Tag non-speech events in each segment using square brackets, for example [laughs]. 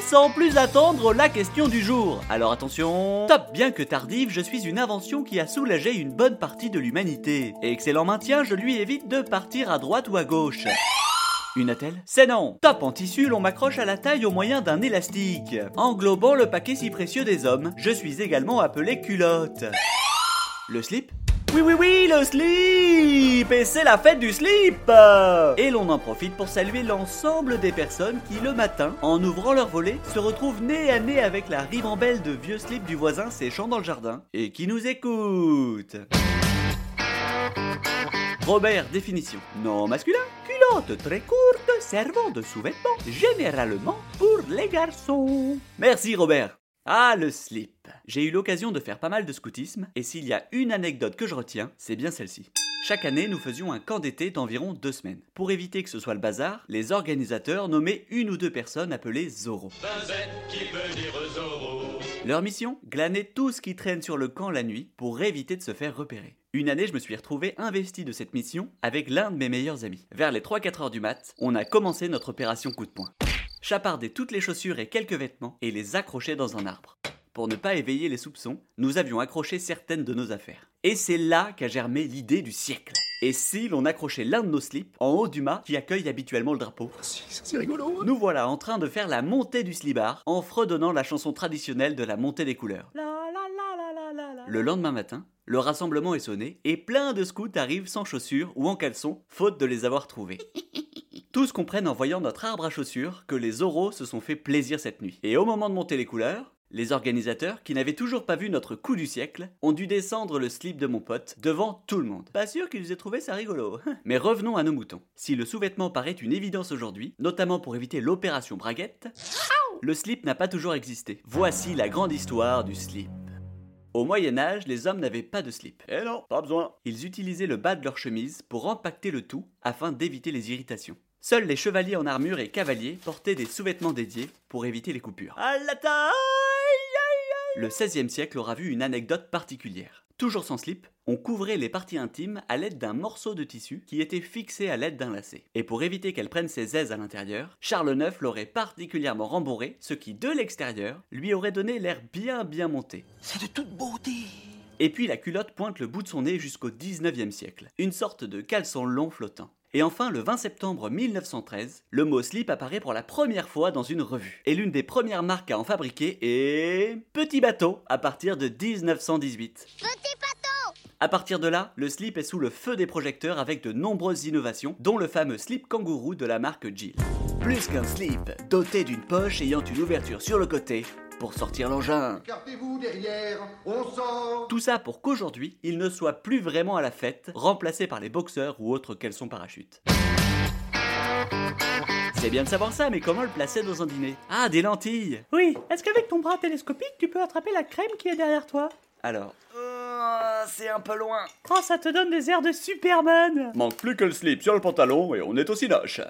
Sans plus attendre, la question du jour. Alors attention, top bien que tardive, je suis une invention qui a soulagé une bonne partie de l'humanité. Excellent maintien, je lui évite de partir à droite ou à gauche. Une attelle? C'est non Top en tissu, l'on m'accroche à la taille au moyen d'un élastique. Englobant le paquet si précieux des hommes, je suis également appelé culotte. Le slip? Oui, oui, oui, le slip Et c'est la fête du slip Et l'on en profite pour saluer l'ensemble des personnes qui, le matin, en ouvrant leur volet, se retrouvent nez à nez avec la ribambelle de vieux slips du voisin séchant dans le jardin, et qui nous écoutent. Robert, définition. Non masculin, culotte très courte, servant de sous-vêtement, généralement pour les garçons. Merci Robert. Ah, le slip. J'ai eu l'occasion de faire pas mal de scoutisme, et s'il y a une anecdote que je retiens, c'est bien celle-ci. Chaque année, nous faisions un camp d'été d'environ deux semaines. Pour éviter que ce soit le bazar, les organisateurs nommaient une ou deux personnes appelées Zorro. Leur mission Glaner tout ce qui traîne sur le camp la nuit pour éviter de se faire repérer. Une année, je me suis retrouvé investi de cette mission avec l'un de mes meilleurs amis. Vers les 3-4 heures du mat, on a commencé notre opération coup de poing. Chaparder toutes les chaussures et quelques vêtements et les accrocher dans un arbre. Pour ne pas éveiller les soupçons, nous avions accroché certaines de nos affaires. Et c'est là qu'a germé l'idée du siècle. Et si l'on accrochait l'un de nos slips en haut du mât qui accueille habituellement le drapeau? C'est rigolo. Nous voilà en train de faire la montée du slibard en fredonnant la chanson traditionnelle de la montée des couleurs. Le lendemain matin, le rassemblement est sonné et plein de scouts arrivent sans chaussures ou en caleçon, faute de les avoir trouvés. [laughs] Tous comprennent en voyant notre arbre à chaussures que les oraux se sont fait plaisir cette nuit. Et au moment de monter les couleurs, les organisateurs, qui n'avaient toujours pas vu notre coup du siècle, ont dû descendre le slip de mon pote devant tout le monde. Pas sûr qu'ils aient trouvé ça rigolo. [laughs] Mais revenons à nos moutons. Si le sous-vêtement paraît une évidence aujourd'hui, notamment pour éviter l'opération braguette, le slip n'a pas toujours existé. Voici la grande histoire du slip. Au Moyen Âge, les hommes n'avaient pas de slip. Eh non, pas besoin. Ils utilisaient le bas de leur chemise pour empacter le tout afin d'éviter les irritations. Seuls les chevaliers en armure et cavaliers portaient des sous-vêtements dédiés pour éviter les coupures. À la taille Le XVIe siècle aura vu une anecdote particulière. Toujours sans slip, on couvrait les parties intimes à l'aide d'un morceau de tissu qui était fixé à l'aide d'un lacet. Et pour éviter qu'elle prenne ses aises à l'intérieur, Charles IX l'aurait particulièrement rembourré, ce qui de l'extérieur lui aurait donné l'air bien bien monté. C'est de toute beauté. Et puis la culotte pointe le bout de son nez jusqu'au 19e siècle, une sorte de caleçon long flottant. Et enfin, le 20 septembre 1913, le mot slip apparaît pour la première fois dans une revue. Et l'une des premières marques à en fabriquer est... Petit bateau, à partir de 1918. Petit bateau À partir de là, le slip est sous le feu des projecteurs avec de nombreuses innovations, dont le fameux slip kangourou de la marque Jill. Plus qu'un slip, doté d'une poche ayant une ouverture sur le côté pour sortir l'engin. Écartez-vous derrière, on sort Tout ça pour qu'aujourd'hui, il ne soit plus vraiment à la fête, remplacé par les boxeurs ou autres caleçons parachutes. C'est bien de savoir ça, mais comment le placer dans un dîner? Ah, des lentilles Oui, est-ce qu'avec ton bras télescopique, tu peux attraper la crème qui est derrière toi? Alors, euh, c'est un peu loin. Oh, ça te donne des airs de Superman Manque plus que le slip sur le pantalon et on est aussi noche.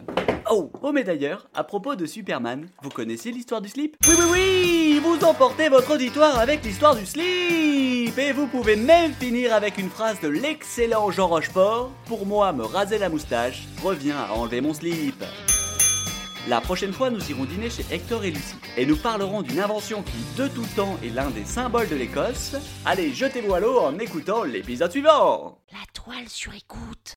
Oh, oh mais d'ailleurs, à propos de Superman, vous connaissez l'histoire du slip? Oui, oui, oui Vous emportez votre auditoire avec l'histoire du slip Et vous pouvez même finir avec une phrase de l'excellent Jean Rochefort Pour moi, me raser la moustache revient à enlever mon slip. La prochaine fois, nous irons dîner chez Hector et Lucie et nous parlerons d'une invention qui, de tout temps, est l'un des symboles de l'Écosse. Allez, jetez-vous à l'eau en écoutant l'épisode suivant La toile sur écoute.